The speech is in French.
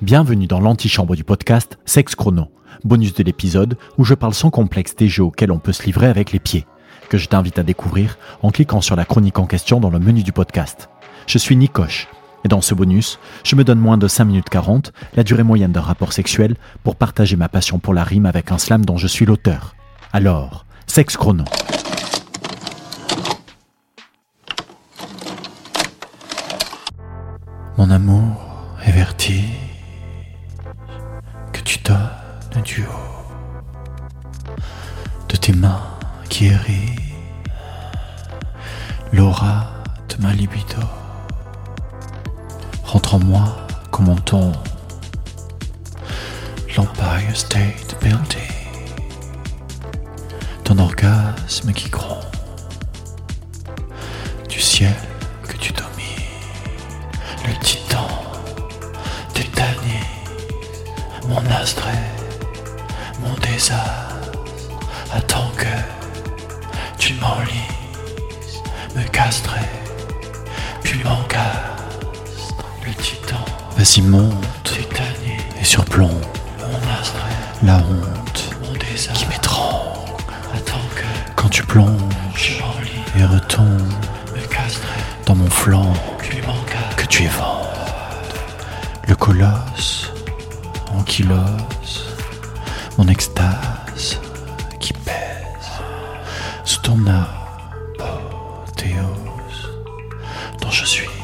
Bienvenue dans l'antichambre du podcast Sex Chrono, bonus de l'épisode où je parle sans complexe des jeux auxquels on peut se livrer avec les pieds, que je t'invite à découvrir en cliquant sur la chronique en question dans le menu du podcast. Je suis Nikoche, et dans ce bonus, je me donne moins de 5 minutes 40, la durée moyenne d'un rapport sexuel, pour partager ma passion pour la rime avec un slam dont je suis l'auteur. Alors, Sex Chrono. Mon amour est donnes du haut de tes mains qui hérissent l'aura de ma libido. Rentre en moi comme on tombe l'Empire State Building. Ton orgasme qui gronde du ciel que tu domines, le titan tétanise, mon astré, mon désastre, attends que tu m'enlises, me castrer, puis m'encastre, le titan, vas-y monte, et surplombe, mon astré, la honte, mon désastre, qui m'étrangle, attends que quand tu plonges, et retombe, me castrer, dans mon flanc, puis que tu éventres le colosse ankylose, en extase qui pèse sous ton apothéose dont je suis